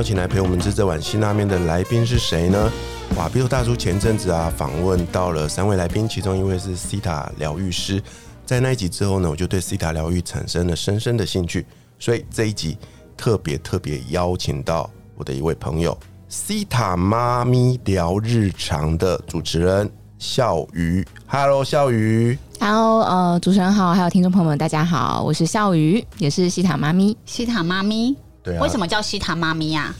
邀请来陪我们吃这碗辛拉面的来宾是谁呢？哇比头大叔前阵子啊访问到了三位来宾，其中一位是西塔疗愈师。在那一集之后呢，我就对西塔疗愈产生了深深的兴趣，所以这一集特别特别邀请到我的一位朋友，西塔妈咪聊日常的主持人笑鱼。Hello，笑鱼。Hello，呃，主持人好，还有听众朋友们，大家好，我是笑鱼，也是西塔妈咪。西塔妈咪，对啊，为什么叫西塔妈咪呀、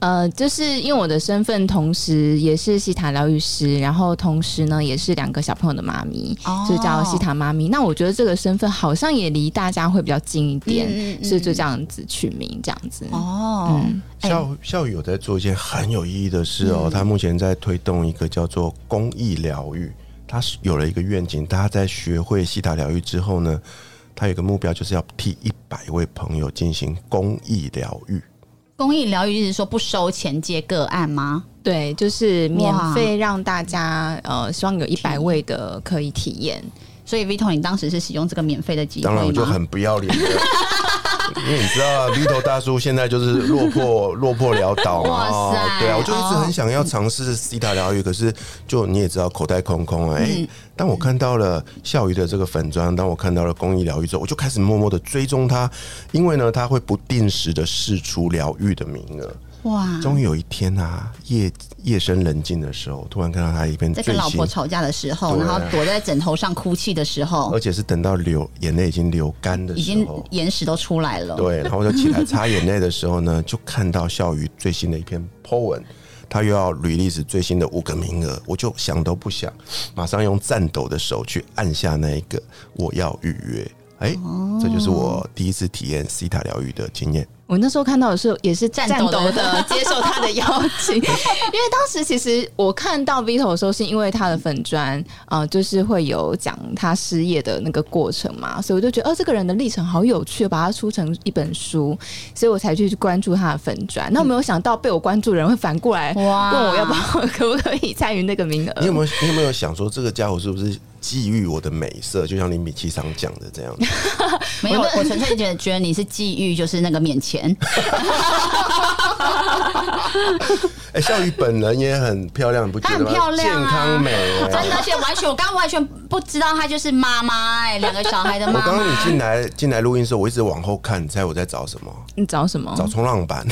呃，就是因为我的身份同时也是西塔疗愈师，然后同时呢也是两个小朋友的妈咪，哦。就叫西塔妈咪。那我觉得这个身份好像也离大家会比较近一点，嗯嗯嗯。所以就这样子取名这样子。哦，嗯，哎。笑笑宇有在做一件很有意义的事哦，他目前在推动一个叫做公益疗愈，他是有了一个愿景，大家在学会西塔疗愈之后呢，他有一个目标，就是要替一百位朋友进行公益疗愈。公益疗愈是说不收钱接个案吗？对，就是免哇费让大家呃，希望有一百位的可以体验。所以 Vito，你当时是使用这个免费的机会当？然我就很不要脸的。因为你知道啊，V 头大叔现在就是落魄落魄潦倒嘛，对啊，我就一直很想要尝试西塔疗愈，可是就你也知道口袋空空啊。哎、当我看到了笑鱼的这个粉砖，当我看到了公益疗愈之后，我就开始默默的追踪他，因为呢，他会不定时的试出疗愈的名额。哇，终于有一天啊，夜夜深人静的时候，突然看到他一篇在跟老婆，吵架的时候，然后躲在枕头上哭泣的时候而，且是等到流眼泪已经流干的已经眼屎都出来了。对，然后我就起来擦眼泪的时候呢，就看到笑鱼最新的一篇 po 文，他又要 release 最新的五个名额，我就想都不想，马上用颤抖的手去按下那一个我要预约。哎、这就是我第一次体验西塔疗愈的经验。我那时候看到的时候也是颤颤抖抖的的 接受他的邀请，因为当时其实我看到 Vito 的时候，是因为他的粉砖啊、呃就是会有讲他失业的那个过程嘛，所以我就觉得，哦，这个人的历程好有趣，把它出成一本书，所以我才去关注他的粉砖。那我没有想到被我关注的人会反过来问我要不要可不可以参与那个名额。你有没有你有没有想说，这个家伙是不是觊觎我的美色？就像林比奇常讲的这样子。没有，我纯粹觉得觉得你是觊觎，就是那个面前。哎、笑宇本人也很漂亮，不觉得吗？她很漂亮啊健康美、哎真的，而且完全，我刚刚完全不知道她就是妈妈哎，两个小孩的妈妈我刚刚你。进来进来录音的时候，我一直往后看，你猜我在找什么？你找什么？找冲浪板。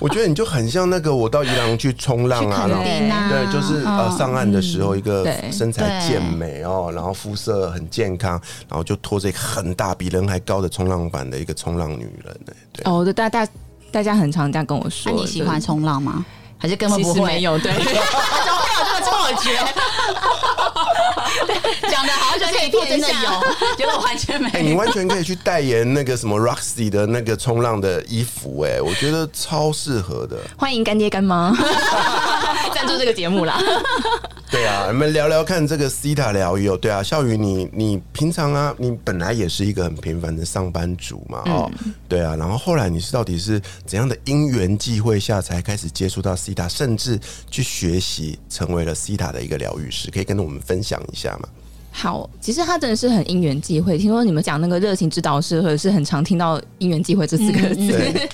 我觉得你就很像那个我到宜兰去冲浪啊，然后啊，对，就是呃上岸的时候一个身材健美哦，然后肤色很健康，然后就拖着一个很大比人还高的冲浪板的一个冲浪女人哎，对。哦，对，大大大家很常这样跟我说。那你喜欢冲浪吗？还是根本对？不会？没有，对。怎么会有这么错觉？讲的好像可以真的有，结果完全没哎、你。完全可以去代言那个什么 Roxy 的那个冲浪的衣服，哎，我觉得超适合的。欢迎干爹干妈 赞助这个节目啦。对啊，我们聊聊看这个西塔疗愈哦。对啊，笑宇你你平常啊，你本来也是一个很平凡的上班族嘛，哦，对啊，然后后来你是到底是怎样的因缘际会下才开始接触到西塔，甚至去学习成为了西塔的一个疗愈师，可以跟我们分享一下吗？好，其实他真的是很因缘际会。听说你们讲那个热情指导师，或者是很常听到“因缘际会”这四个字。对，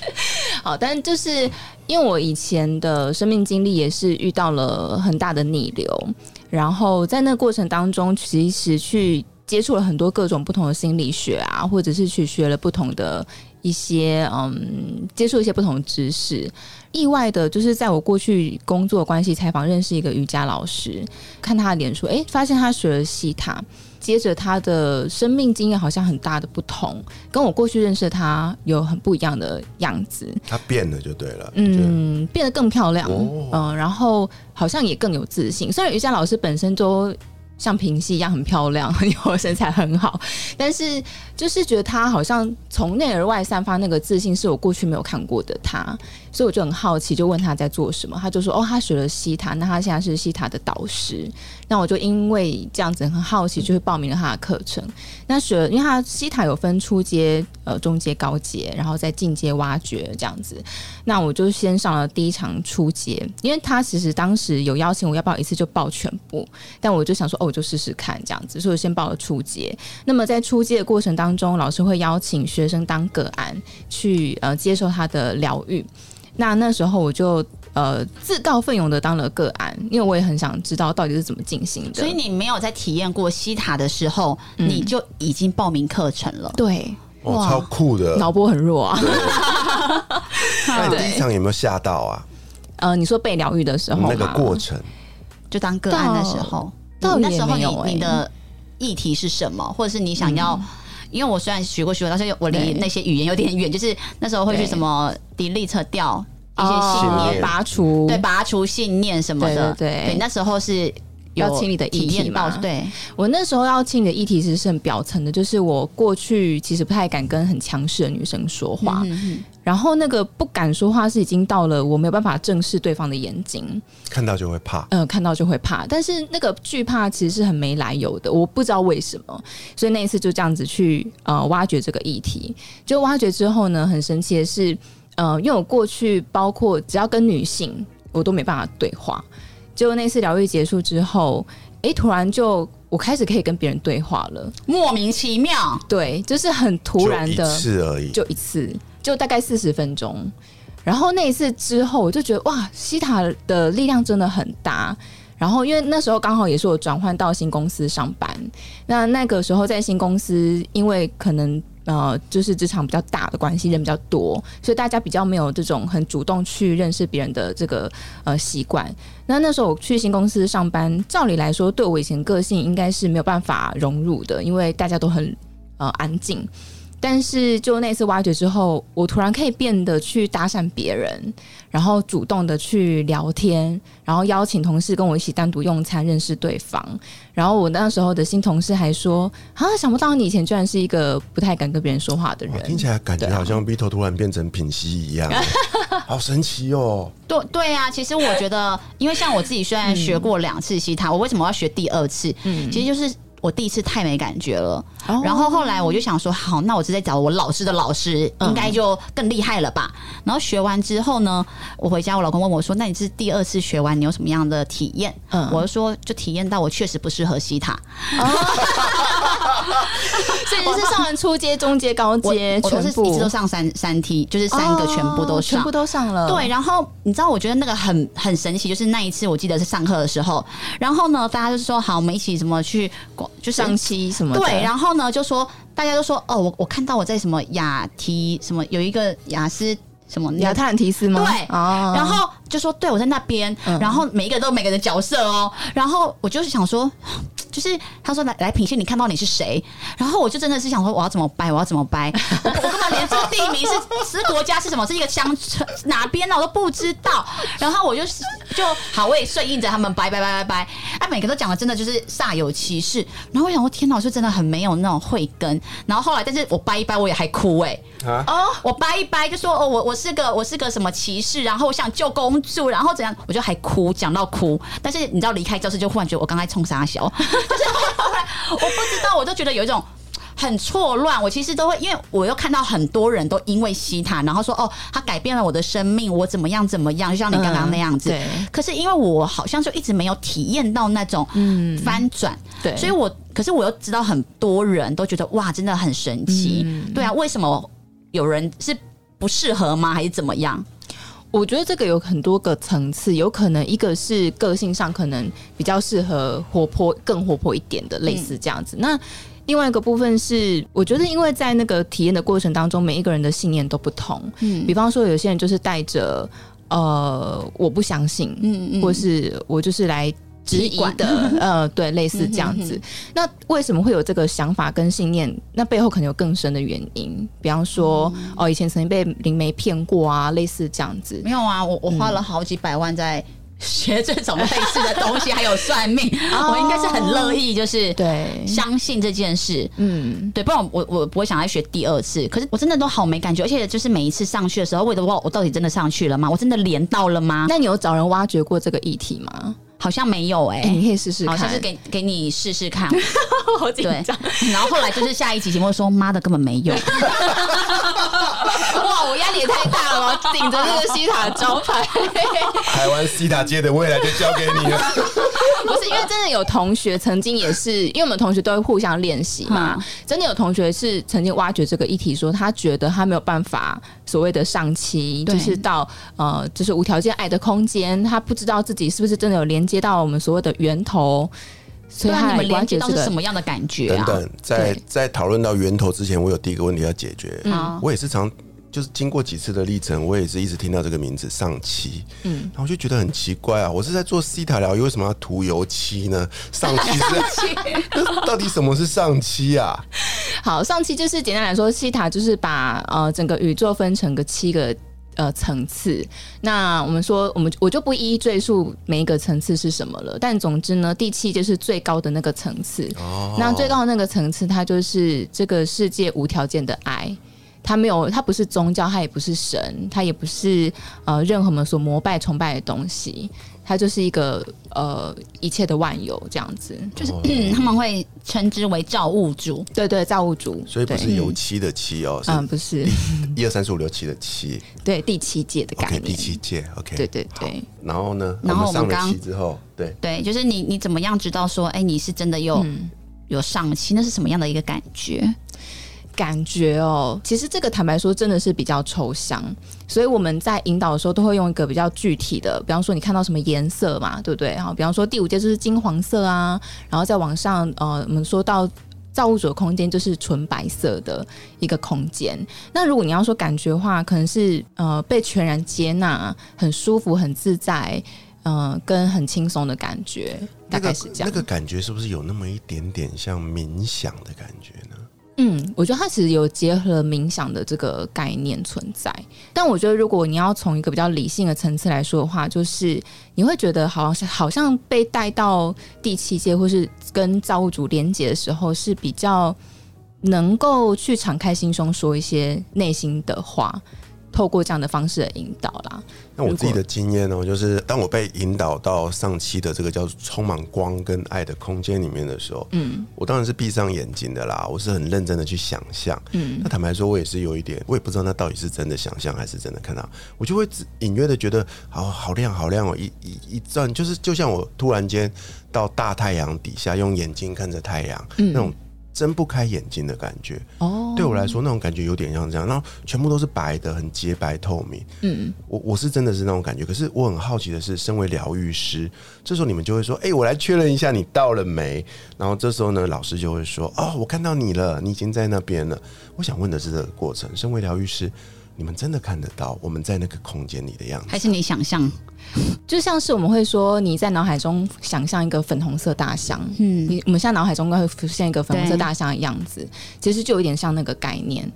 好，但就是因为我以前的生命经历也是遇到了很大的逆流，然后在那过程当中，其实去接触了很多各种不同的心理学啊，或者是去学了不同的一些嗯，接触一些不同知识。意外的，就是在我过去工作关系采访认识一个瑜伽老师，看他的脸书，诶，发现他学了西塔。接着他的生命经验好像很大的不同，跟我过去认识他有很不一样的样子。他变了就对了。嗯，嗯，变得更漂亮，哦嗯、然后好像也更有自信。虽然瑜伽老师本身都像平戏一样很漂亮，因为我身材很好，但是就是觉得他好像从内而外散发那个自信，是我过去没有看过的他，所以我就很好奇，就问他在做什么，他就说哦，他学了西塔，那他现在是西塔的导师，那我就因为这样子很好奇，就是报名了他的课程。那学，因为他西塔有分初阶、呃中阶、高阶，然后再进阶挖掘这样子。那我就先上了第一场初阶，因为他其实当时有邀请我要不要一次就报全部，但我就想说哦，我就试试看这样子，所以我先报了初阶。那么在初阶的过程当中，老师会邀请学生当个案去呃接受他的疗愈。那那时候我就呃自告奋勇的当了个案，因为我也很想知道到底是怎么进行的。所以你没有在体验过西塔的时候，嗯你就已经报名课程了。对哇，超酷的。脑波很弱啊。那你 第一场有没有吓到啊？呃，你说被疗愈的时候那个过程，就当个案的时候，到那时候你你的议题是什么，或者是你想要？因为我虽然学过学，但是我离那些语言有点远，就是那时候会去什么 delete 掉一些哦。信念，拔除。对，拔除信念什么的，对对对。那时候是有要清理的议题嘛，对，我那时候要清理的议题其实是很表层的，就是我过去其实不太敢跟很强势的女生说话，嗯嗯。然后那个不敢说话是已经到了我没有办法正视对方的眼睛，看到就会怕。呃，看到就会怕，但是那个惧怕其实是很没来由的，我不知道为什么，所以那一次就这样子去呃挖掘这个议题，就挖掘之后呢，很神奇的是，呃，因为我过去包括只要跟女性，我都没办法对话，结果那次疗愈结束之后，诶，突然就我开始可以跟别人对话了，莫名其妙，对，就是很突然的，一次而已，就一次，就大概四十分钟。然后那一次之后，我就觉得哇，西塔的力量真的很大。然后因为那时候刚好也是我转换到新公司上班，那那个时候在新公司，因为可能呃就是职场比较大的关系，人比较多，所以大家比较没有这种很主动去认识别人的这个呃习惯。那那时候我去新公司上班，照理来说，对我以前个性应该是没有办法融入的，因为大家都很呃安静。但是就那次挖掘之后，我突然可以变得去搭讪别人，然后主动的去聊天，然后邀请同事跟我一起单独用餐，认识对方。然后我那时候的新同事还说：“啊，想不到你以前居然是一个不太敢跟别人说话的人。听起来感觉好像 Vito 突然变成品熙一样，好神奇哦！对对啊，其实我觉得，因为像我自己虽然学过两次西塔，我为什么要学第二次？嗯其实就是我第一次太没感觉了，哦然后后来我就想说，好，那我直接找我老师的老师，嗯应该就更厉害了吧？然后学完之后呢，我回家，我老公问我说：“那你是第二次学完，你有什么样的体验？”嗯我就说，就体验到我确实不适合西塔，哦 所以你是上完初阶、中阶、高阶，我都是全部一直都上三三梯，就是三个全部都上哦全部。都上了。对，然后你知道，我觉得那个很很神奇，就是那一次我记得是上课的时候，然后呢，大家就说好，我们一起怎么去广，就是上期什么的。对，然后呢就说大家都说哦，我我看到我在什么雅提什么有一个雅思什么亚特兰提斯吗？对哦然后就说对我在那边，嗯然后每一个都有每个人的角色哦，然后我就是想说，就是他说来来品线，你看到你是谁？然后我就真的是想说我要怎么掰，我要怎么掰？我我根本连这个地名是是国家是什么，是一个乡村哪边呢我都不知道。然后我就是就好，我也顺应着他们掰掰掰掰掰，哎，每个都讲的真的就是煞有其事。然后我想说，天哪，我就真的很没有那种慧根。然后后来，但是我掰一掰，我也还哭哎、啊，哦，我掰一掰就说哦，我我是个我是个什么骑士，然后我想救公主，然后怎样，我就还哭，讲到哭。但是你知道离开教室就忽然觉得我刚才冲傻小，就是后来我不知道，我就觉得有一种。很错乱，我其实都会，因为我又看到很多人都因为西塔，然后说哦，他改变了我的生命，我怎么样怎么样，就像你刚刚那样子。嗯对可是因为我好像就一直没有体验到那种嗯翻转，对，所以我可是我又知道很多人都觉得哇，真的很神奇。嗯对啊，为什么有人是不适合吗？还是怎么样？我觉得这个有很多个层次，有可能一个是个性上可能比较适合活泼、更活泼一点的，类似这样子。那另外一个部分是，我觉得因为在那个体验的过程当中，每一个人的信念都不同。嗯比方说，有些人就是带着呃我不相信，嗯嗯或是我就是来质疑的，呃，对，类似这样子。那为什么会有这个想法跟信念？那背后可能有更深的原因，比方说，嗯哦，以前曾经被灵媒骗过啊，类似这样子。没有啊，我我花了好几百万在学这种类似的东西，还有算命，哦我应该是很乐意，就是对相信这件事。嗯，对，不然我我不会想再学第二次。可是我真的都好没感觉，而且就是每一次上去的时候，我也都不知道我到底真的上去了吗？我真的连到了吗？那你有找人挖掘过这个议题吗？好像没有哎、哎、你可以试试看，好像是给给你试试看，好紧对张。。然后后来就是下一期节目说，妈的根本没有，哇，我压力也太大了吧，顶着这个西塔招牌。台湾西塔街的未来就交给你了。不是因为真的有同学曾经也是，因为我们同学都会互相练习嘛。嗯真的有同学是曾经挖掘这个议题，说他觉得他没有办法所谓的上期，就是到呃，就是无条件爱的空间，他不知道自己是不是真的有连接到我们所谓的源头，所以你们连接到是什么样的感觉啊？等等，在在讨论到源头之前，我有第一个问题要解决。好我也是常就是经过几次的历程，我也是一直听到这个名字上漆，嗯，然后我就觉得很奇怪啊，我是在做西塔疗愈，为什么要涂油漆呢？上漆是 到底什么是上漆啊？好，上期就是简单来说，西塔就是把呃整个宇宙分成个七个。呃，层次。那我们说，我们我就不一一赘述每一个层次是什么了。但总之呢，第七就是最高的那个层次。哦那最高的那个层次，它就是这个世界无条件的爱。它没有，它不是宗教，它也不是神，它也不是呃任何我们所膜拜崇拜的东西。它就是一个呃一切的万有这样子。就是、嗯、他们会称之为造物主。对对，造物主。所以不是油漆的漆哦，嗯，是不是，一二三四五六七的七对第七届的概，OK，念。第七届，OK，对对对。然后呢，然后我们上了漆之后，对，对，就是你你怎么样知道说，哎、你是真的有、嗯有上期？那是什么样的一个感觉？感觉哦，其实这个坦白说真的是比较抽象，所以我们在引导的时候都会用一个比较具体的，比方说你看到什么颜色嘛，对不对？好，比方说第五阶就是金黄色啊，然后再往上，呃，我们说到。造物主的空间就是纯白色的一个空间。那如果你要说感觉的话，可能是呃被全然接纳，很舒服、很自在，呃，跟很轻松的感觉，大概是这样。那个感觉是不是有那么一点点像冥想的感觉呢？嗯，我觉得它其实有结合冥想的这个概念存在，但我觉得如果你要从一个比较理性的层次来说的话，就是你会觉得好像是好像被带到第七阶，或是跟造物主连接的时候，是比较能够去敞开心胸说一些内心的话，透过这样的方式来引导啦。那我自己的经验呢，就是当我被引导到上期的这个叫充满光跟爱的空间里面的时候，嗯，我当然是闭上眼睛的啦，我是很认真的去想象，嗯，那坦白说，我也是有一点，我也不知道那到底是真的想象还是真的看到，我就会只隐约的觉得，好好亮好亮哦，一一一转，就是就像我突然间到大太阳底下，用眼睛看着太阳，那种睁不开眼睛的感觉，哦，对我来说，那种感觉有点像这样，然后全部都是白的，很洁白透明。嗯，我我是真的是那种感觉。可是我很好奇的是，身为疗愈师，这时候你们就会说：“哎、我来确认一下你到了没？”然后这时候呢，老师就会说：“哦，我看到你了，你已经在那边了。”我想问的是这个过程，身为疗愈师，你们真的看得到我们在那个空间里的样子？还是你想象？就像是我们会说你在脑海中想象一个粉红色大象，嗯，你我们现在脑海中应该会浮现一个粉红色大象的样子，其实就有点像那个概念。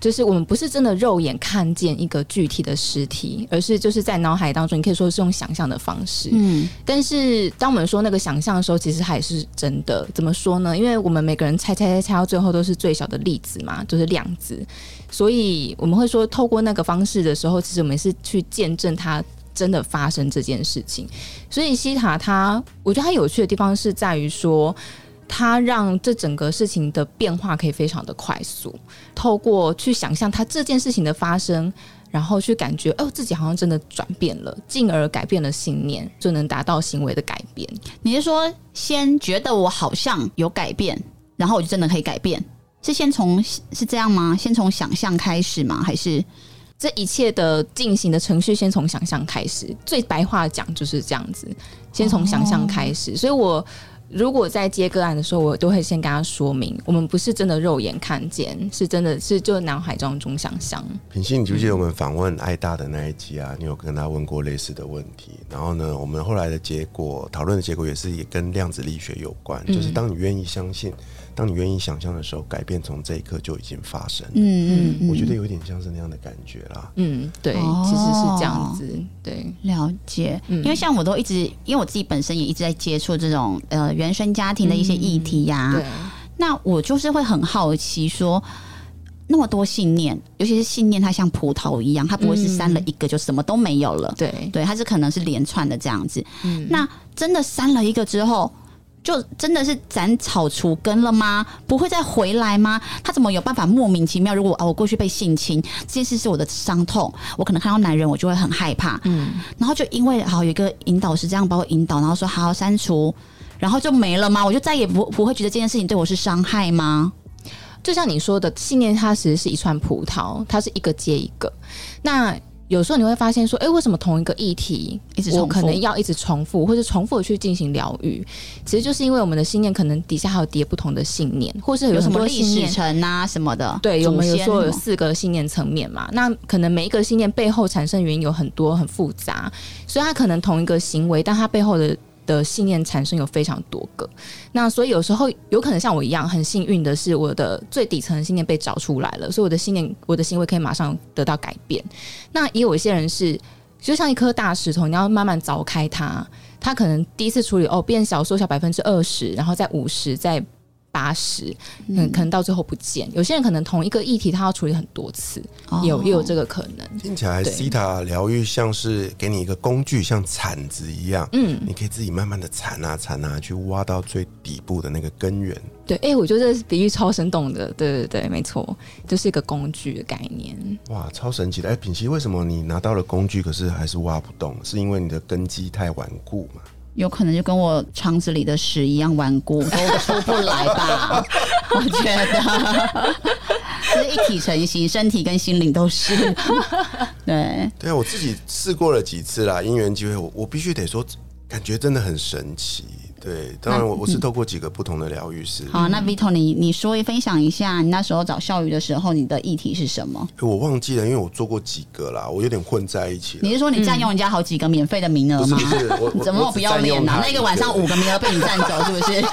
就是我们不是真的肉眼看见一个具体的实体，而是就是在脑海当中，你可以说是用想象的方式。嗯，但是当我们说那个想象的时候，其实还是真的。怎么说呢？因为我们每个人猜猜猜猜到最后都是最小的粒子嘛，就是量子，所以我们会说，透过那个方式的时候，其实我们是去见证它真的发生这件事情。所以西塔它，我觉得它有趣的地方是在于说。它让这整个事情的变化可以非常的快速，透过去想象它这件事情的发生，然后去感觉哦自己好像真的转变了，进而改变了信念，就能达到行为的改变。你是说先觉得我好像有改变，然后我就真的可以改变？是先从是这样吗？先从想象开始吗？还是这一切的进行的程序，先从想象开始。最白话讲就是这样子，先从想象开始。所以我如果在接个案的时候，我都会先跟他说明，我们不是真的肉眼看见，是真的是就脑海当中想象。品心，你记不记得我们访问爱大的那一集啊？你有跟他问过类似的问题？然后呢，我们后来的结果讨论的结果也是也跟量子力学有关，就是当你愿意相信。当你愿意想象的时候，改变从这一刻就已经发生。嗯嗯，我觉得有点像是那样的感觉啦。嗯，对，其实是这样子。对，了解。因为像我都一直，因为我自己本身也一直在接触这种呃原生家庭的一些议题呀。对。那我就是会很好奇，说那么多信念，尤其是信念，它像葡萄一样，它不会是删了一个就什么都没有了。对对，它是可能是连串的这样子。嗯。那真的删了一个之后。就真的是斩草除根了吗？不会再回来吗？他怎么有办法莫名其妙？如果啊，我过去被性侵这件事是我的伤痛，我可能看到男人我就会很害怕，嗯，然后就因为好有一个引导师这样把我引导，然后说好好删除，然后就没了吗？我就再也不不会觉得这件事情对我是伤害吗？就像你说的，信念它其实是一串葡萄，它是一个接一个，那。有时候你会发现说，哎，为什么同一个议题，一直我可能要一直重复，或者重复的去进行疗愈？其实就是因为我们的信念可能底下还有叠不同的信念，或是有什么历史层啊什么的。对，有没有说有四个信念层面嘛？那可能每一个信念背后产生原因有很多，很复杂，所以它可能同一个行为，但它背后的。的信念产生有非常多个，那所以有时候有可能像我一样很幸运的是，我的最底层的信念被找出来了，所以我的信念、我的行为可以马上得到改变。那也有一些人是，就像一颗大石头，你要慢慢凿开它，它可能第一次处理哦变小缩小百分之二十，然后再五十再。八十，嗯，可能到最后不见。有些人可能同一个议题，他要处理很多次，有也有这个可能。听起来西塔疗愈像是给你一个工具，像铲子一样，嗯，你可以自己慢慢的铲啊铲啊，去挖到最底部的那个根源。对，哎，我觉得这比喻超生动的，对对对，没错，就是一个工具的概念。哇，超神奇的！哎，品熙，为什么你拿到了工具，可是还是挖不动？是因为你的根基太顽固吗？有可能就跟我肠子里的屎一样顽固，都出不来吧？我觉得是一体成型，身体跟心灵都是。对对啊，我自己试过了几次啦，因缘机会，我我必须得说，感觉真的很神奇。对，当然我我是透过几个不同的疗愈师。好，那 Vito，你你说分享一下，你那时候找笑宇的时候，你的议题是什么？我忘记了，因为我做过几个啦，我有点混在一起。你是说你占用人家好几个免费的名额吗？不是，我怎么不要脸呢？那个晚上五个名额被你占走，是不是？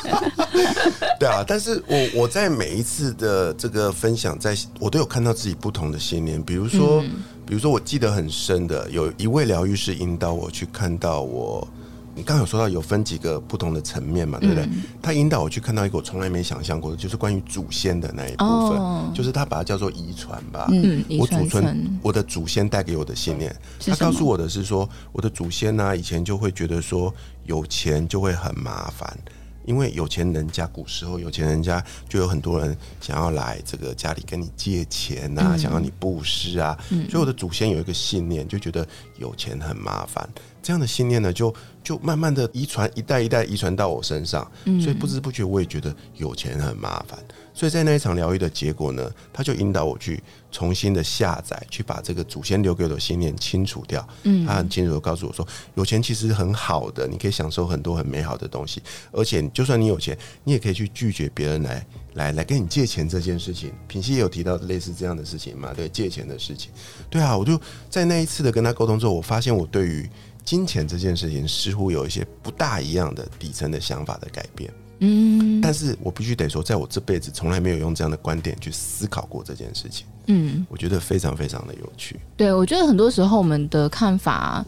对啊，但是我我在每一次的这个分享，在我都有看到自己不同的信念，比如说，比如说我记得很深的，有一位疗愈师引导我去看到我。你刚有说到有分几个不同的层面嘛，对不对？他引导我去看到一个我从来没想象过的，就是关于祖先的那一部分，就是他把它叫做遗传吧。嗯，我祖孙，我的祖先带给我的信念，他告诉我的是说，我的祖先呢，以前就会觉得说有钱就会很麻烦，因为有钱人家古时候有钱人家就有很多人想要来这个家里跟你借钱啊，想要你布施啊，所以我的祖先有一个信念，就觉得有钱很麻烦。这样的信念呢，就就慢慢的遗传，一代一代遗传到我身上，所以不知不觉我也觉得有钱很麻烦。所以在那一场疗愈的结果呢，他就引导我去重新的下载，去把这个祖先留给我的信念清除掉。嗯，他很清楚的告诉我说，有钱其实很好的，你可以享受很多很美好的东西，而且就算你有钱，你也可以去拒绝别人来来来跟你借钱这件事情。品熙也有提到类似这样的事情嘛？对，借钱的事情。对啊，我就在那一次的跟他沟通之后，我发现我对于金钱这件事情似乎有一些不大一样的底层的想法的改变，嗯，但是我必须得说，在我这辈子从来没有用这样的观点去思考过这件事情，嗯，我觉得非常非常的有趣。对，我觉得很多时候我们的看法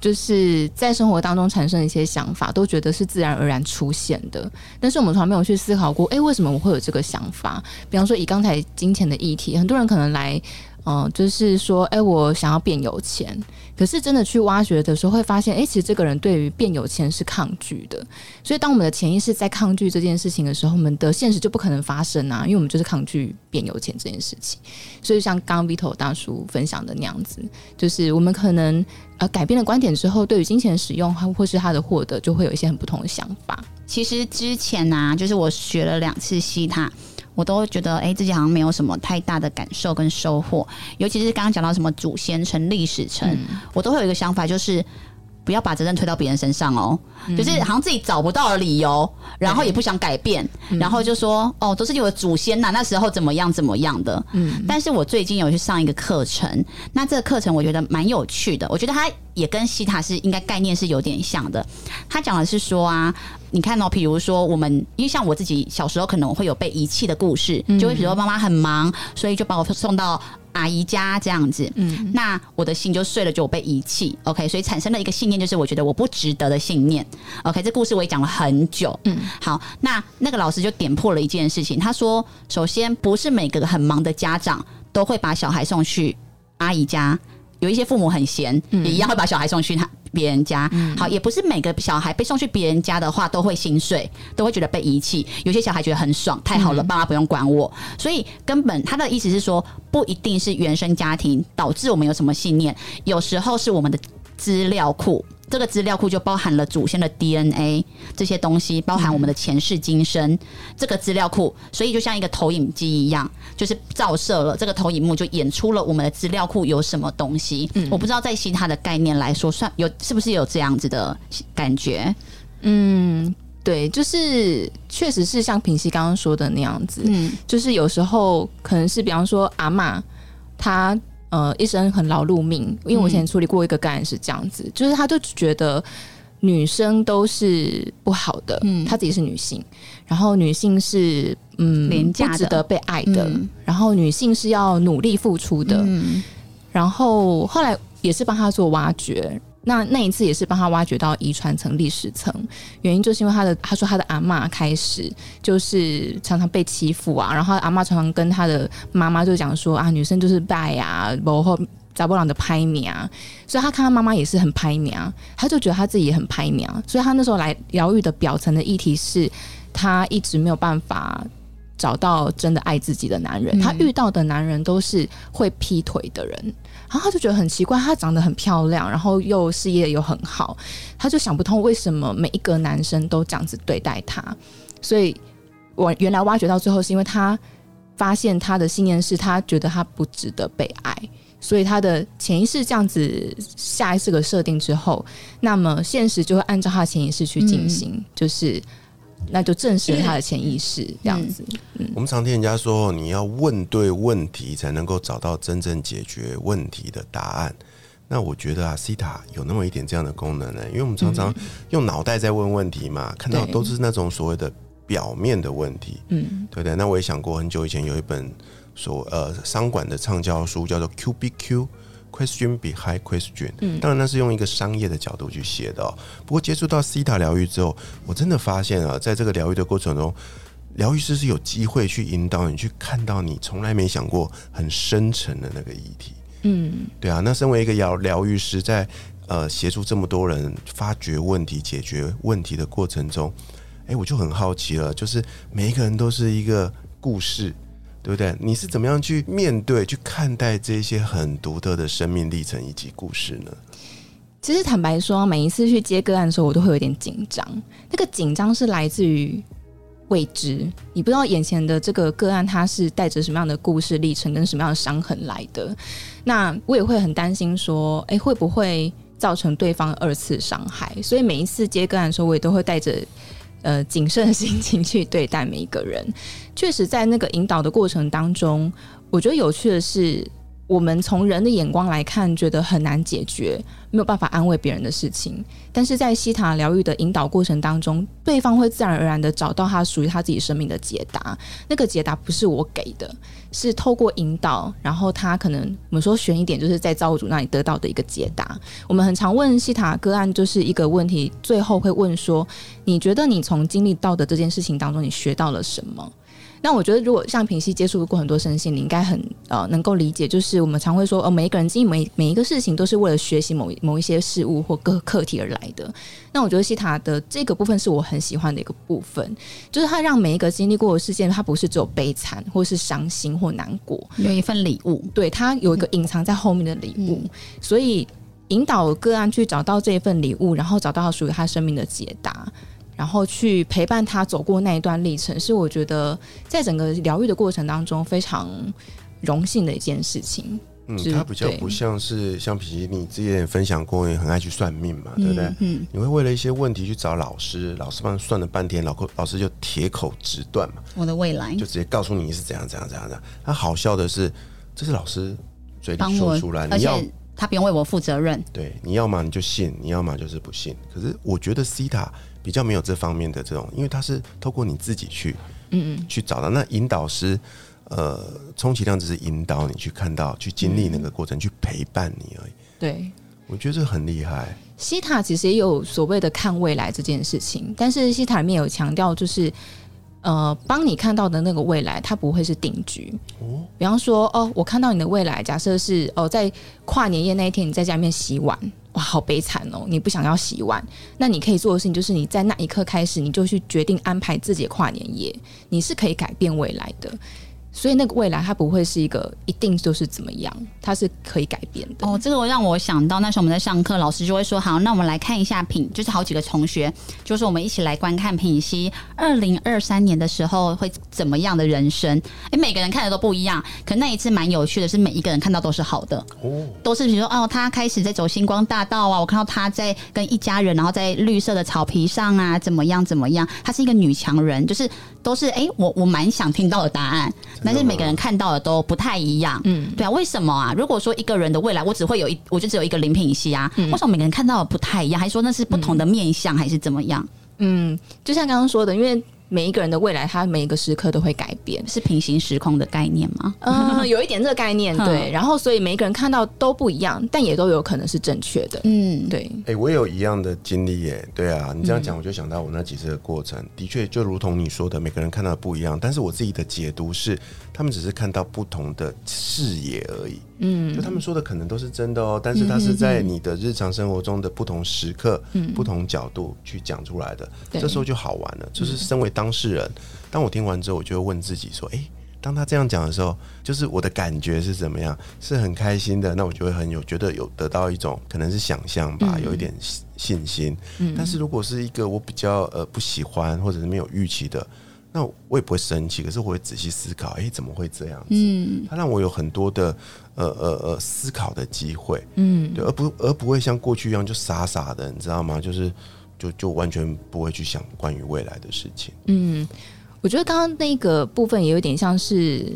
就是在生活当中产生一些想法，都觉得是自然而然出现的，但是我们从来没有去思考过，哎，为什么我会有这个想法？比方说以刚才金钱的议题，很多人可能来。嗯，就是说，哎，我想要变有钱，可是真的去挖掘的时候，会发现，哎，其实这个人对于变有钱是抗拒的。所以，当我们的潜意识在抗拒这件事情的时候，我们的现实就不可能发生啊，因为我们就是抗拒变有钱这件事情。所以，像刚 Vito 大叔分享的那样子，就是我们可能呃改变了观点之后，对于金钱使用或是他的获得，就会有一些很不同的想法。其实之前呢，就是我学了两次西塔。我都觉得，哎，自己好像没有什么太大的感受跟收获。尤其是刚刚讲到什么祖先城、历史层，我都会有一个想法，就是不要把责任推到别人身上哦，就是好像自己找不到的理由，然后也不想改变，然后就说哦，都是有祖先呐，那时候怎么样怎么样的。嗯，但是我最近有去上一个课程，那这个课程我觉得蛮有趣的，我觉得它也跟西塔是应该概念是有点像的。他讲的是说啊，你看哦，比如说我们，因为像我自己小时候可能会有被遗弃的故事，就会比如说妈妈很忙，所以就把我送到。阿姨家这样子，嗯，那我的心就碎了，就我被遗弃，OK，所以产生了一个信念，就是我觉得我不值得的信念，OK，这故事我也讲了很久，嗯，好，那那个老师就点破了一件事情，他说，首先不是每个很忙的家长都会把小孩送去阿姨家。有一些父母很闲，也一样会把小孩送去他别人家。好，也不是每个小孩被送去别人家的话都会心碎，都会觉得被遗弃。有些小孩觉得很爽，太好了，爸妈不用管我。所以根本他的意思是说，不一定是原生家庭导致我们有什么信念，有时候是我们的资料库。这个资料库就包含了祖先的 DNA 这些东西，包含我们的前世今生这个资料库，所以就像一个投影机一样，就是照射了这个投影幕，就演出了我们的资料库有什么东西。我不知道在其他的概念来说，算有是不是有这样子的感觉？嗯，对，就是确实是像平西刚刚说的那样子，嗯，就是有时候可能是比方说阿妈她。呃，一生很劳碌命，因为我以前处理过一个个案是这样子，就是他就觉得女生都是不好的，嗯，她自己是女性，然后女性是嗯廉价不值得被爱的，然后女性是要努力付出的，然后后来也是帮他做挖掘。那那一次也是帮他挖掘到遗传层、历史层，原因就是因为他的他说他的阿妈开始就是常常被欺负啊，然后阿妈常常跟他的妈妈就讲说啊，女生就是败啊，然后找不朗的拍名啊，所以他看他妈妈也是很拍名，他就觉得他自己也很拍名，所以他那时候来疗愈的表层的议题是他一直没有办法找到真的爱自己的男人，他遇到的男人都是会劈腿的人。然后他就觉得很奇怪，她长得很漂亮，然后又事业又很好，他就想不通为什么每一个男生都这样子对待她。所以我原来挖掘到最后，是因为他发现他的信念是他觉得他不值得被爱，所以他的潜意识这样子下意识个设定之后，那么现实就会按照他的潜意识去进行，就是。那就证实他的潜意识这样子。我们常听人家说，你要问对问题，才能够找到真正解决问题的答案。那我觉得啊，西塔有那么一点这样的功能呢，因为我们常常用脑袋在问问题嘛，看到都是那种所谓的表面的问题，嗯，对不对？那我也想过，很久以前有一本所呃商管的畅销书，叫做 Q B Q。Question behind question，嗯，当然那是用一个商业的角度去写的哦。不过接触到西塔疗愈之后，我真的发现啊，在这个疗愈的过程中，疗愈师是有机会去引导你去看到你从来没想过很深沉的那个议题。嗯，对啊。那身为一个疗疗愈师，在呃协助这么多人发掘问题、解决问题的过程中，哎，我就很好奇了，就是每一个人都是一个故事。对不对？你是怎么样去面对、去看待这些很独特的生命历程以及故事呢？其实坦白说，每一次去接个案的时候，我都会有点紧张。那个紧张是来自于未知，你不知道眼前的这个个案他是带着什么样的故事历程跟什么样的伤痕来的。那我也会很担心说，哎，会不会造成对方二次伤害？所以每一次接个案的时候，我也都会带着。呃，谨慎的心情去对待每一个人，确实在那个引导的过程当中，我觉得有趣的是。我们从人的眼光来看，觉得很难解决，没有办法安慰别人的事情。但是在西塔疗愈的引导过程当中，对方会自然而然的找到他属于他自己生命的解答。那个解答不是我给的，是透过引导，然后他可能我们说悬一点，就是在造物主那里得到的一个解答。我们很常问西塔个案，就是一个问题，最后会问说：你觉得你从经历到的这件事情当中，你学到了什么？那我觉得，如果像平西接触过很多身心，你应该很呃能够理解，就是我们常会说，呃，每一个人经历每每一个事情，都是为了学习某某一些事物或各课题而来的。那我觉得西塔的这个部分是我很喜欢的一个部分，就是它让每一个经历过的事件，它不是只有悲惨或是伤心或难过，有一份礼物，对，它有一个隐藏在后面的礼物，所以引导个案去找到这一份礼物，然后找到属于他生命的解答。然后去陪伴他走过那一段历程，是我觉得在整个疗愈的过程当中非常荣幸的一件事情。嗯，他比较不像是像皮奇，你之前也分享过，也很爱去算命嘛，对不对？嗯，你会为了一些问题去找老师，老师帮你算了半天，老口老师就铁口直断嘛，我的未来就直接告诉你是怎样怎样怎样的。他好笑的是，这是老师嘴里说出来，，而你要且他不用为我负责任。对，你要么你就信，你要么就是不信。可是我觉得西塔比较没有这方面的这种，因为它是透过你自己去，嗯嗯，去找到。那引导师，呃，充其量只是引导你去看到、去经历那个过程，去陪伴你而已。对。我觉得这很厉害。西塔其实也有所谓的看未来这件事情，但是西塔里面有强调，就是呃，帮你看到的那个未来，它不会是定局。比方说，哦，我看到你的未来，假设是哦，在跨年夜那一天，你在家里面洗碗，哇，好悲惨哦，你不想要洗碗，那你可以做的事情就是，你在那一刻开始，你就去决定安排自己的跨年夜，你是可以改变未来的。所以那个未来它不会是一个一定就是怎么样，它是可以改变的。哦，这个让我想到那时候我们在上课，老师就会说：“好，那我们来看一下品，就是好几个同学，就是我们一起来观看品析二零二三年的时候会怎么样的人生。诶，每个人看的都不一样，可那一次蛮有趣的是，每一个人看到都是好的，哦，都是比如说哦，他开始在走星光大道啊，我看到他在跟一家人，然后在绿色的草皮上啊，怎么样怎么样，她是一个女强人，就是都是哎、我我蛮想听到的答案，但是每个人看到的都不太一样。嗯，对啊，为什么啊？如果说一个人的未来，我只会有一，我就只有一个林品熙啊，为什么每个人看到的不太一样？还说那是不同的面相，还是怎么样？嗯，就像刚刚说的，因为每一个人的未来，他每一个时刻都会改变。是平行时空的概念吗？嗯，有一点这个概念，对。嗯然后，所以每一个人看到都不一样，但也都有可能是正确的。嗯，对，哎、我也有一样的经历耶。对啊，你这样讲，我就想到我那几次的过程，的确就如同你说的，每个人看到的不一样。但是我自己的解读是，他们只是看到不同的视野而已。嗯，就他们说的可能都是真的哦，但是他是在你的日常生活中的不同时刻、不同角度去讲出来的。对这时候就好玩了。就是身为当事人，当我听完之后，我就会问自己说：，哎、当他这样讲的时候，就是我的感觉是怎么样？是很开心的，那我就会很有觉得有得到一种可能是想象吧，有一点信信心。但是如果是一个我比较呃不喜欢或者是没有预期的，那我也不会生气，可是我会仔细思考，哎、怎么会这样子？嗯，它让我有很多的呃呃呃思考的机会，嗯，对，而不而不会像过去一样就傻傻的，你知道吗？就是就就完全不会去想关于未来的事情。嗯，我觉得刚刚那个部分也有点像是，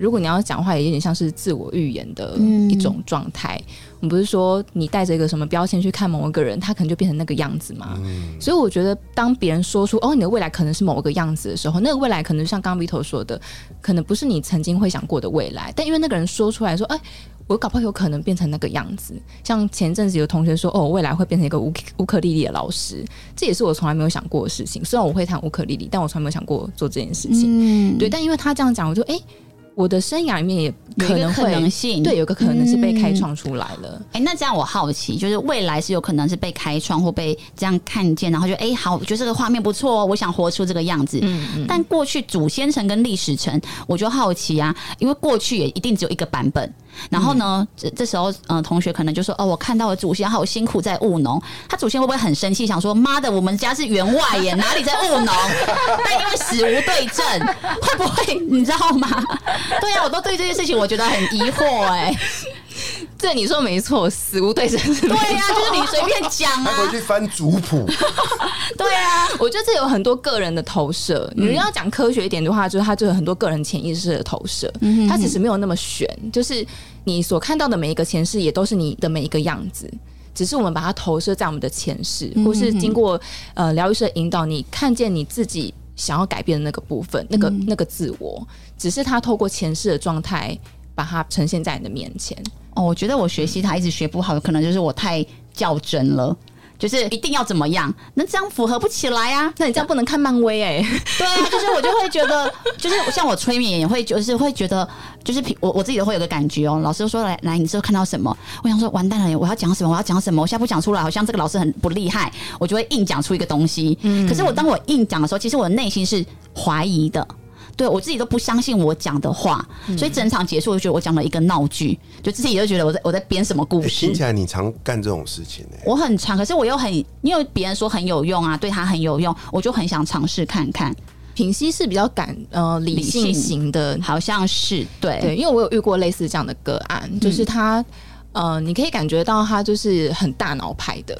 如果你要讲话，也有点像是自我预言的一种状态。我们不是说你带着一个什么标签去看某一个人，他可能就变成那个样子嘛？所以我觉得，当别人说出“哦，你的未来可能是某个样子”的时候，那个未来可能像刚刚 Vito 说的，可能不是你曾经会想过的未来。但因为那个人说出来说：“哎。”我搞不好有可能变成那个样子，像前阵子有同学说，哦，我未来会变成一个乌乌克丽丽的老师，这也是我从来没有想过的事情。虽然我会弹乌克丽丽，但我从来没有想过做这件事情。嗯，对，但因为他这样讲，我就哎、诶我的生涯里面也可能可能性，对，有个可能是被开创出来了。哎、那这样我好奇，就是未来是有可能是被开创或被这样看见，然后就哎、好，我觉得这个画面不错哦，我想活出这个样子。嗯嗯，但过去祖先城跟历史城，我就好奇啊，因为过去也一定只有一个版本。然后呢，这这时候，嗯、同学可能就说：“哦，我看到了祖先好辛苦在务农。”他祖先会不会很生气，想说：“妈的，我们家是员外耶，哪里在务农？”但因为死无对证，会不会你知道吗？都对这件事情我觉得很疑惑哎。这你说没错，死无对证是对呀、就是你随便讲他回啊，去翻族谱，对啊，我觉得这有很多个人的投射。你要讲科学一点的话，就是它就有很多个人潜意识的投射。它其实没有那么玄，就是你所看到的每一个前世，也都是你的每一个样子。只是我们把它投射在我们的前世，或是经过呃疗愈师的引导，你看见你自己想要改变的那个部分，那个、那个自我，只是他透过前世的状态把它呈现在你的面前。哦，我觉得我学习他一直学不好，有可能就是我太较真了。就是一定要怎么样？那这样符合不起来啊！那你这样不能看漫威哎、对啊，就是我就会觉得，就是像我催眠也会，就是会觉得，就是我我自己都会有个感觉哦。老师说来来，你之后看到什么？我想说完蛋了，我要讲什么？我要讲什么？我现在不讲出来，好像这个老师很不厉害，我就会硬讲出一个东西。嗯可是我当我硬讲的时候，其实我的内心是怀疑的。对我自己都不相信我讲的话，所以整场结束，我就觉得我讲了一个闹剧，就自己就觉得我在我在编什么故事。欸听起来你常干这种事情呢、我很常，可是我又很，因为别人说很有用啊，对他很有用，我就很想尝试看看。品析是比较感呃理性型的，好像是对。对，因为我有遇过类似这样的个案，就是他。呃，你可以感觉到他就是很大脑派的，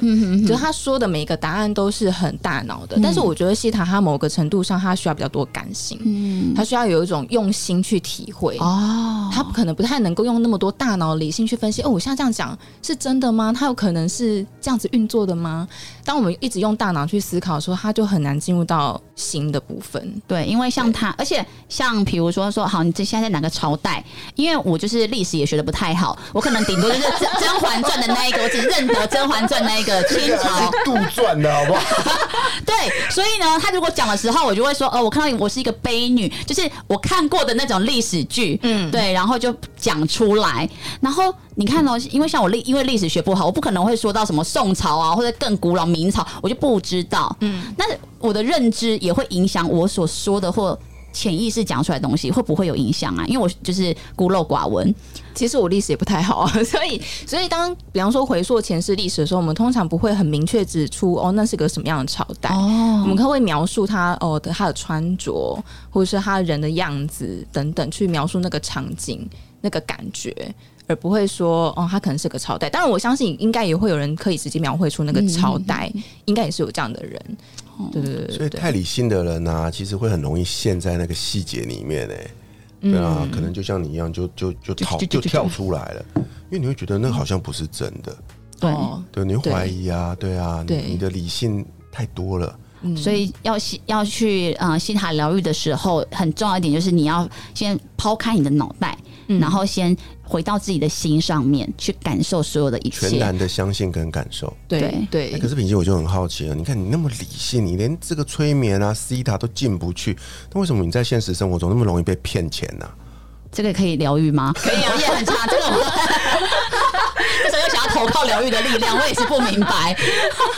就是他说的每一个答案都是很大脑的。但是我觉得西塔他某个程度上，他需要比较多感性，嗯他需要有一种用心去体会。哦，他可能不太能够用那么多大脑理性去分析。哦，我现在这样讲是真的吗？他有可能是这样子运作的吗？当我们一直用大脑去思考的时候，他就很难进入到心的部分。对，因为像他，而且像比如说说，好，你这现在在哪个朝代？因为我就是历史也学的不太好，我可能顶多就是 甄《甄嬛传》的那一个，我只认得《甄嬛传》那一个清朝 杜撰的好不好？对，所以呢，他如果讲的时候，我就会说，哦，我看到我是一个悲女，就是我看过的那种历史剧，嗯，对，然后就讲出来。然后你看哦，因为像我历，因为历史学不好，我不可能会说到什么宋朝啊，或者更古老明朝，我就不知道。嗯，那我的认知也会影响我所说的或。潜意识讲出来的东西会不会有影响啊？因为我就是孤陋寡闻，其实我历史也不太好，所以所以当比方说回溯前世历史的时候，我们通常不会很明确指出哦，那是个什么样的朝代。哦我们可能会描述他哦的他的穿着，或者是他人的样子等等，去描述那个场景、那个感觉，而不会说哦，他可能是个朝代。当然，我相信应该也会有人可以直接描绘出那个朝代，应该也是有这样的人。对对对所以太理性的人呢、其实会很容易陷在那个细节里面诶、对啊，可能就像你一样，就就就逃就就就就跳出来了，因为你会觉得那个好像不是真的，对，哦对，你会怀疑啊，对。啊，你对。你的理性太多了，所以要西要去呃西塔疗愈的时候，很重要一点就是你要先抛开你的脑袋，然后先回到自己的心上面去感受所有的一切。全然的相信跟感受。对对可是品熙，我就很好奇了，你看你那么理性，你连这个催眠啊、西塔都进不去，那为什么你在现实生活中那么容易被骗钱呢、这个可以疗愈吗？可以，我也很差。这个我这时候又想要投靠疗愈的力量，我也是不明白。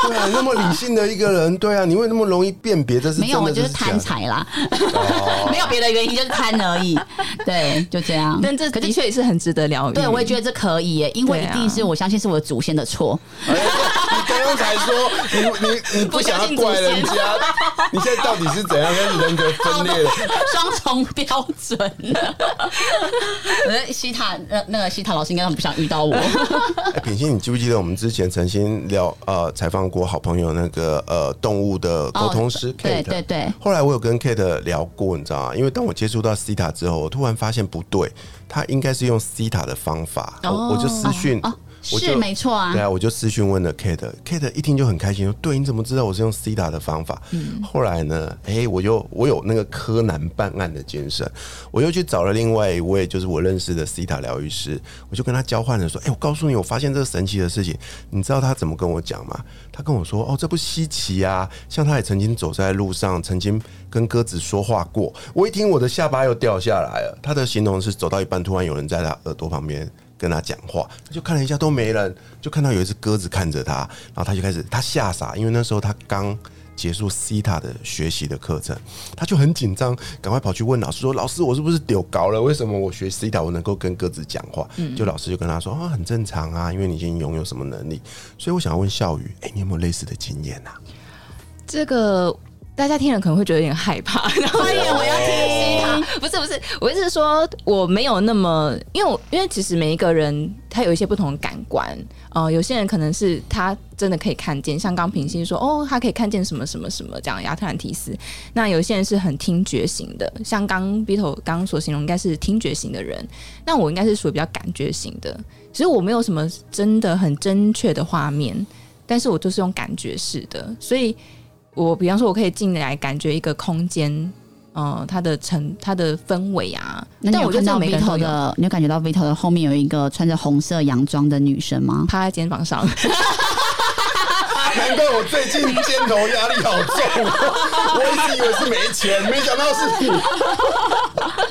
对啊，那么理性的一个人，对啊，你会那么容易辨别这是没有，我就是贪财啦，哦 没有别的原因，就是贪而已。对，就这样。但这可。的确也是很值得疗愈。对，我也觉得这可以耶，因为一定是我相信是我的祖先的错。哎你刚刚才说你你你不想要怪人家，你现在到底是怎样跟人格分裂了？双重标准。我觉得西塔那那个西塔老师应该很不想遇到我。心，你记不记得我们之前曾经聊呃采访过好朋友那个呃动物的沟通师哦对 Kate？、对对，后来我有跟 Kate 聊过，你知道吗？因为当我接触到 C 塔之后，我突然发现不对，他应该是用 C 塔的方法，我我就私讯。哦，我就是没错啊对。啊，我就私讯问了 Kate，Kate 一听就很开心，说：“对，你怎么知道我是用 C 塔的方法？”后来呢，哎、我就我有那个柯南办案的精神，我又去找了另外一位就是我认识的 C 塔疗愈师，我就跟他交换了说：“哎、我告诉你，我发现这个神奇的事情，你知道他怎么跟我讲吗？他跟我说：哦，这不稀奇啊，像他也曾经走在路上，曾经跟鸽子说话过。我一听，我的下巴又掉下来了。他的形容是走到一半，突然有人在他耳朵旁边。”跟他讲话，他就看了一下都没人，就看到有一只鸽子看着他，然后他就开始他吓傻，因为那时候他刚结束西塔的学习的课程，他就很紧张，赶快跑去问老师说：“老师，我是不是丢高了？为什么我学西塔我能够跟鸽子讲话？”就老师就跟他说：“啊，很正常啊，因为你已经拥有什么能力。”所以我想要问笑宇，哎、你有没有类似的经验啊？这个大家听了可能会觉得有点害怕。然后我要听不 是不是，我意思是说我没有那么，因为因为其实每一个人他有一些不同的感官，呃，有些人可能是他真的可以看见，像刚平心说哦，他可以看见什么什么什么这样亚特兰提斯。那有些人是很听觉型的，像刚 Beetle 刚刚所形容应该是听觉型的人，那我应该是属于比较感觉型的。其实我没有什么真的很真确的画面，但是我就是用感觉式的，所以我比方说，我可以进来感觉一个空间，呃，它的成它的氛围啊。那你有看到 Vito 的，你有感觉到 Vito 的后面有一个穿着红色洋装的女生吗？趴在肩膀上，难怪我最近肩头压力好重，我一直以为是没钱，没想到是你，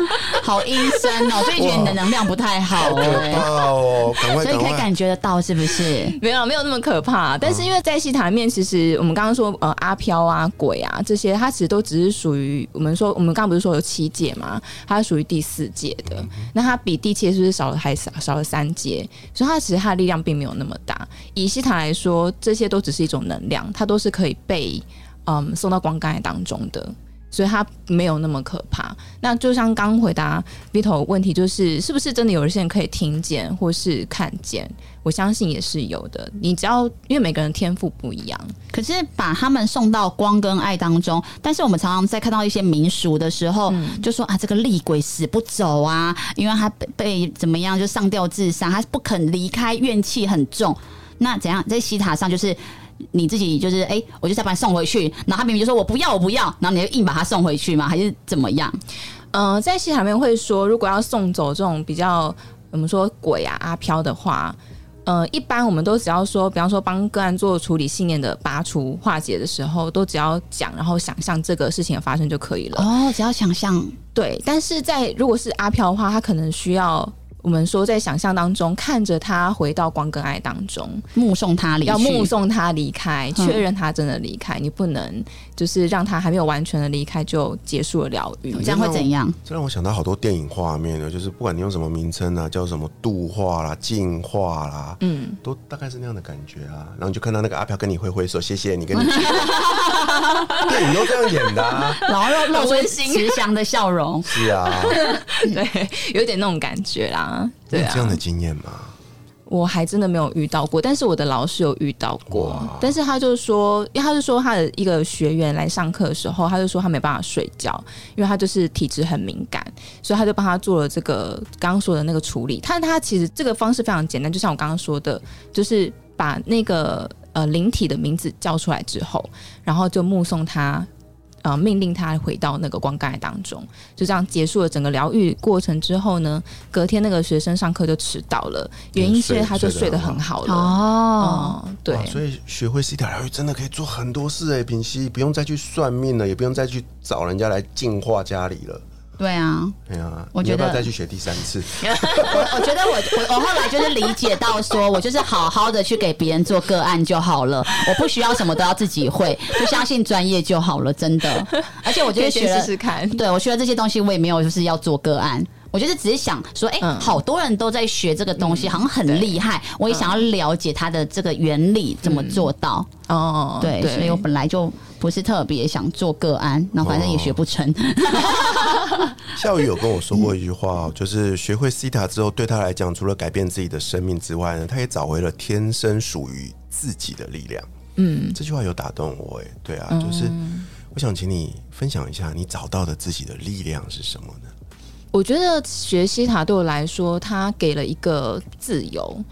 好阴森哦，所以觉得你的能量不太好哦！赶快所以可以快！感觉得到是不是？没有没有那么可怕。但是因为在戏塔面，其实我们刚刚说呃阿飘啊鬼啊这些，它其实都只是属于我们说我们刚刚不是说有七界嘛，它是属于第四界的。那它比第七界是不是少了还少少了三阶？所以它其实它的力量并没有那么大。以西塔来说，这些都只是一种能量，它都是可以被嗯送到光盖当中的。所以它没有那么可怕。那就像刚回答 Vito 问题，就是是不是真的有一些人可以听见或是看见？我相信也是有的。你只要因为每个人天赋不一样，可是把他们送到光跟爱当中，但是我们常常在看到一些民俗的时候，就说啊，这个厉鬼死不走啊，因为他被被怎么样就上吊自杀，他不肯离开，怨气很重。那怎样在西塔上就是你自己就是哎、我就再把你送回去，然后他明明就说我不要我不要，然后你就硬把他送回去吗？还是怎么样？呃，在戏塔里面会说，如果要送走这种比较我们说鬼啊阿飘的话，呃，一般我们都只要说，比方说帮个案做处理信念的拔除化解的时候，都只要讲，然后想象这个事情的发生就可以了。哦，只要想象对，但是在如果是阿飘的话，他可能需要我们说在想象当中看着他回到光跟爱当中，目送他离去，要目送他离开，嗯。确认他真的离开，你不能就是让他还没有完全的离开就结束了疗愈。这样会怎样？这让我想到好多电影画面呢，就是不管你用什么名称啊，叫什么度化啦、净化啦，嗯，都大概是那样的感觉啊。然后你就看到那个阿飘跟你挥挥手，谢谢你跟你去，电影都这样演的、啊。然后露露温馨慈祥的笑容。是啊，对，有点那种感觉啦。对啊，有这样的经验吗？我还真的没有遇到过，但是我的老师有遇到过。但是他就说，因为他是说他的一个学员来上课的时候，他就说他没办法睡觉，因为他就是体质很敏感，所以他就帮他做了这个刚刚说的那个处理。他他其实这个方式非常简单，就像我刚刚说的，就是把那个呃灵体的名字叫出来之后，然后就目送他。呃，命令他回到那个光盖当中，就这样结束了整个疗愈过程之后呢，隔天那个学生上课就迟到了，原因是因为他就睡得很好了。哦，哦，对，所以学会 C 塔疗愈真的可以做很多事哎、品析不用再去算命了，也不用再去找人家来净化家里了。对啊，哎呀，我觉得再去学第三次？我 我觉得我我我后来就是理解到说，我就是好好的去给别人做个案就好了，我不需要什么都要自己会，就相信专业就好了，真的。而且我就可以先是学了试试看。对我学了这些东西，我也没有就是要做个案。我就是只是想说，哎、嗯好多人都在学这个东西，好像很厉害，我也想要了解它的这个原理怎么做到。哦，对，所以我本来就不是特别想做个案，那反正也学不成。夏雨有跟我说过一句话哦，就是学会西塔之后，对他来讲，除了改变自己的生命之外呢，他也找回了天生属于自己的力量。嗯，这句话有打动我，哎，对啊，就是我想请你分享一下，你找到的自己的力量是什么呢？我觉得学西塔对我来说，它给了一个自由。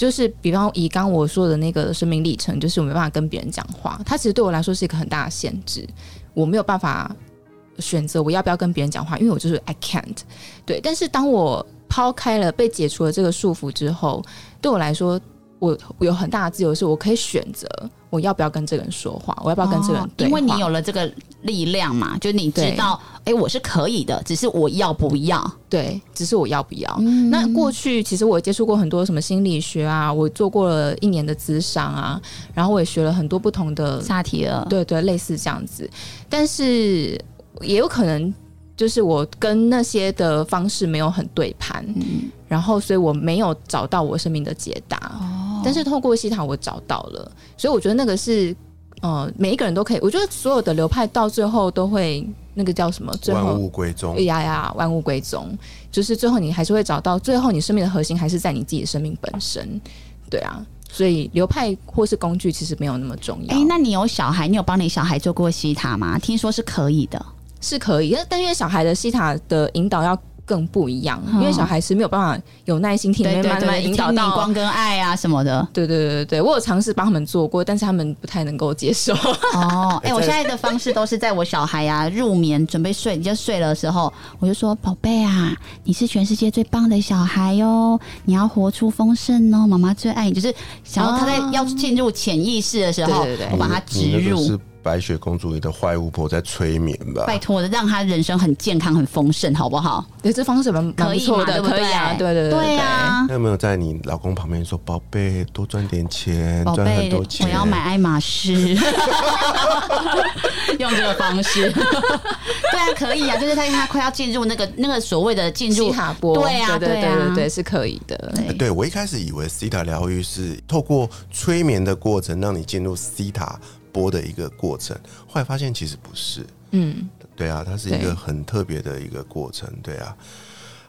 就是比方以刚我说的那个生命历程，就是我没办法跟别人讲话，它其实对我来说是一个很大的限制，我没有办法选择我要不要跟别人讲话，因为我就是 I can't。对，但是当我抛开了被解除了这个束缚之后，对我来说，我我有很大的自由，是我可以选择我要不要跟这个人说话，我要不要跟这个人哦对话、因为你有了这个力量嘛，就你知道，哎、我是可以的，只是我要不要。对，只是我要不要。那过去其实我接触过很多什么心理学啊，我做过了一年的咨商啊，然后我也学了很多不同的，萨提尔，对对，类似这样子。但是也有可能就是我跟那些的方式没有很对盘，然后所以我没有找到我生命的解答。但是透过西塔我找到了，所以我觉得那个是。呃，每一个人都可以，我觉得所有的流派到最后都会那个叫什么？最后万物归宗哎。呀呀，万物归宗，就是最后你还是会找到，最后你生命的核心还是在你自己的生命本身，对啊，所以流派或是工具其实没有那么重要，哎、那你有小孩，你有帮你小孩做过西塔吗？听说是可以的。是可以，但但因为小孩的西塔的引导要更不一样，因为小孩是没有办法有耐心听，对对慢慢，引导到光。跟爱啊什么的。对对对对对，我有尝试帮他们做过，但是他们不太能够接受。哦，哎、我现在的方式都是在我小孩啊入眠准备睡你就睡了的时候，我就说：“宝贝啊，你是全世界最棒的小孩哦，你要活出丰盛哦，妈妈最爱你。”就是想要他在哦要进入潜意识的时候，我把他植入。白雪公主里的坏巫婆在催眠吧？拜托的，让她人生很健康、很丰盛，好不好？对，这方式蛮蛮可错的，对不可以啊，对对对对啊，那有没有在你老公旁边说：“宝贝，多赚点钱，宝赚很贝，多钱。”我要买爱马仕，用这个方式。对啊，可以啊，就是他他快要进入那个那个所谓的进入西塔波，对啊对对对啊对对对，是可以的。对对我一开始以为西塔疗愈是透过催眠的过程让你进入西塔波的一个过程，后来发现其实不是。嗯，对啊，它是一个很特别的一个过程，对啊。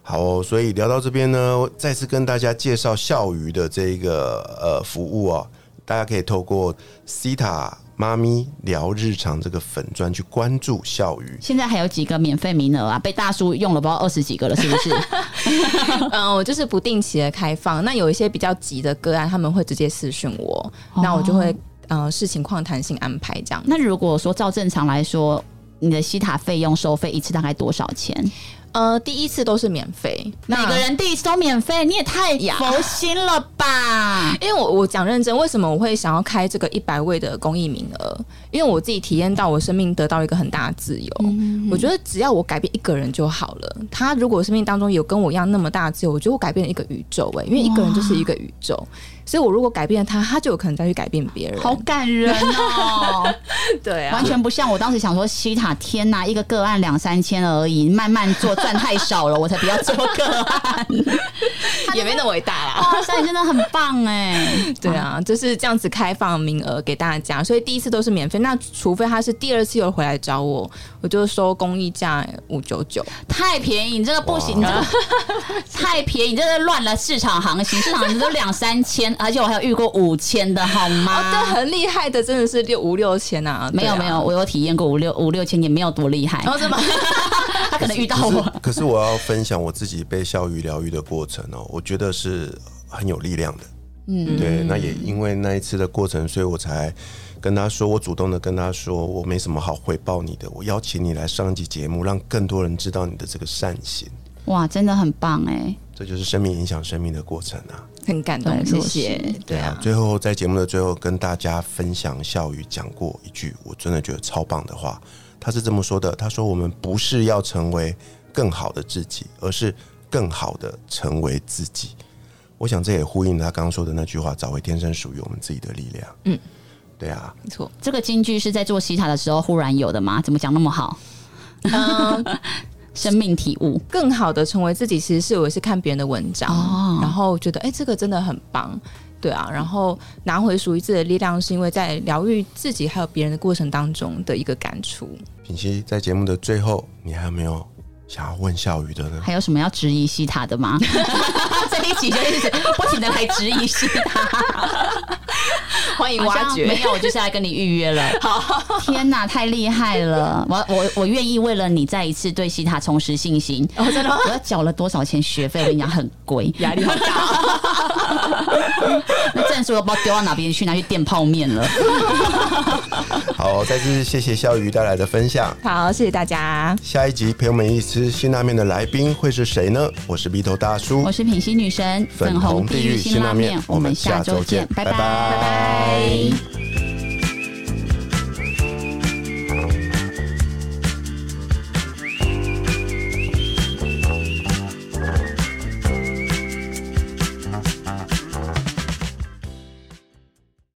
好哦、所以聊到这边呢，再次跟大家介绍笑鱼的这个呃服务哦，大家可以透过 Cita 妈咪聊日常这个粉砖去关注笑鱼。现在还有几个免费名额啊？被大叔用了不知道二十几个了，是不是？嗯，我就是不定期的开放。那有一些比较急的个案，他们会直接私讯我，那我就会呃视情况弹性安排这样。那如果说照正常来说，你的西塔费用收费一次大概多少钱？呃，第一次都是免费，每个人第一次都免费，你也太佛心了吧？因为我我讲认真，为什么我会想要开这个一百位的公益名额？因为我自己体验到我生命得到一个很大的自由。我觉得只要我改变一个人就好了。他如果生命当中有跟我一样那么大的自由，我觉得我改变了一个宇宙哎、因为一个人就是一个宇宙，所以我如果改变了他，他就有可能再去改变别人。好感人哦！对啊完，全不像我当时想说西塔，天哪，一个个案两三千而已，慢慢做 赚太少了，我才不要做个案。也没那么伟大啦。哇塞，你真的很棒哎！对啊，就是这样子开放名额给大家，所以第一次都是免费。那除非他是第二次又回来找我，我就收公益价五九九。太便宜，你这个不行，你这个 太便宜，你这个乱了市场行情，市场行情都两三千，而且我还有遇过五千的好吗？哦，对，很厉害的，真的是六五六千啊！对啊没有没有，，我有体验过五六五六千，也没有多厉害然。后怎么？他可能遇到我，可是我要分享我自己被笑鱼疗愈的过程哦，我觉得是很有力量的。嗯，对，那也因为那一次的过程，所以我才跟他说，我主动的跟他说，我没什么好回报你的，我邀请你来上一集节目，让更多人知道你的这个善行，哇，真的很棒哎！这就是生命影响生命的过程啊。很感动，谢谢。对啊，最后在节目的最后跟大家分享笑语讲过一句我真的觉得超棒的话，他是这么说的：他说我们不是要成为更好的自己，而是更好的成为自己。我想这也呼应他刚刚说的那句话：找回天生属于我们自己的力量。嗯，对啊，没错。这个金句是在做西塔的时候忽然有的吗？怎么讲那么好？嗯，生命体悟，更好的成为自己，其实是我是看别人的文章，哦然后觉得哎、这个真的很棒。对啊，然后拿回属于自己的力量，是因为在疗愈自己还有别人的过程当中的一个感触。品熙在节目的最后，你还有没有想要问笑语的呢？还有什么要质疑西塔的吗？这一集就一直不停的来质疑西塔，欢迎挖掘，没有，我就是来跟你预约了。好，天哪，太厉害了！我我我愿意为了你再一次对西塔重拾信心。哦，真的吗？我要缴了多少钱学费？我跟你讲，很贵，压力好大、那证书都不知道丢到哪边去，拿去垫泡面了。好，再次谢谢肖鱼带来的分享。好，谢谢大家。下一集陪我们一起吃辛拉面的来宾会是谁呢？我是鼻头大叔我，是品心女神，粉红地狱辛拉面我们下周见拜拜拜拜.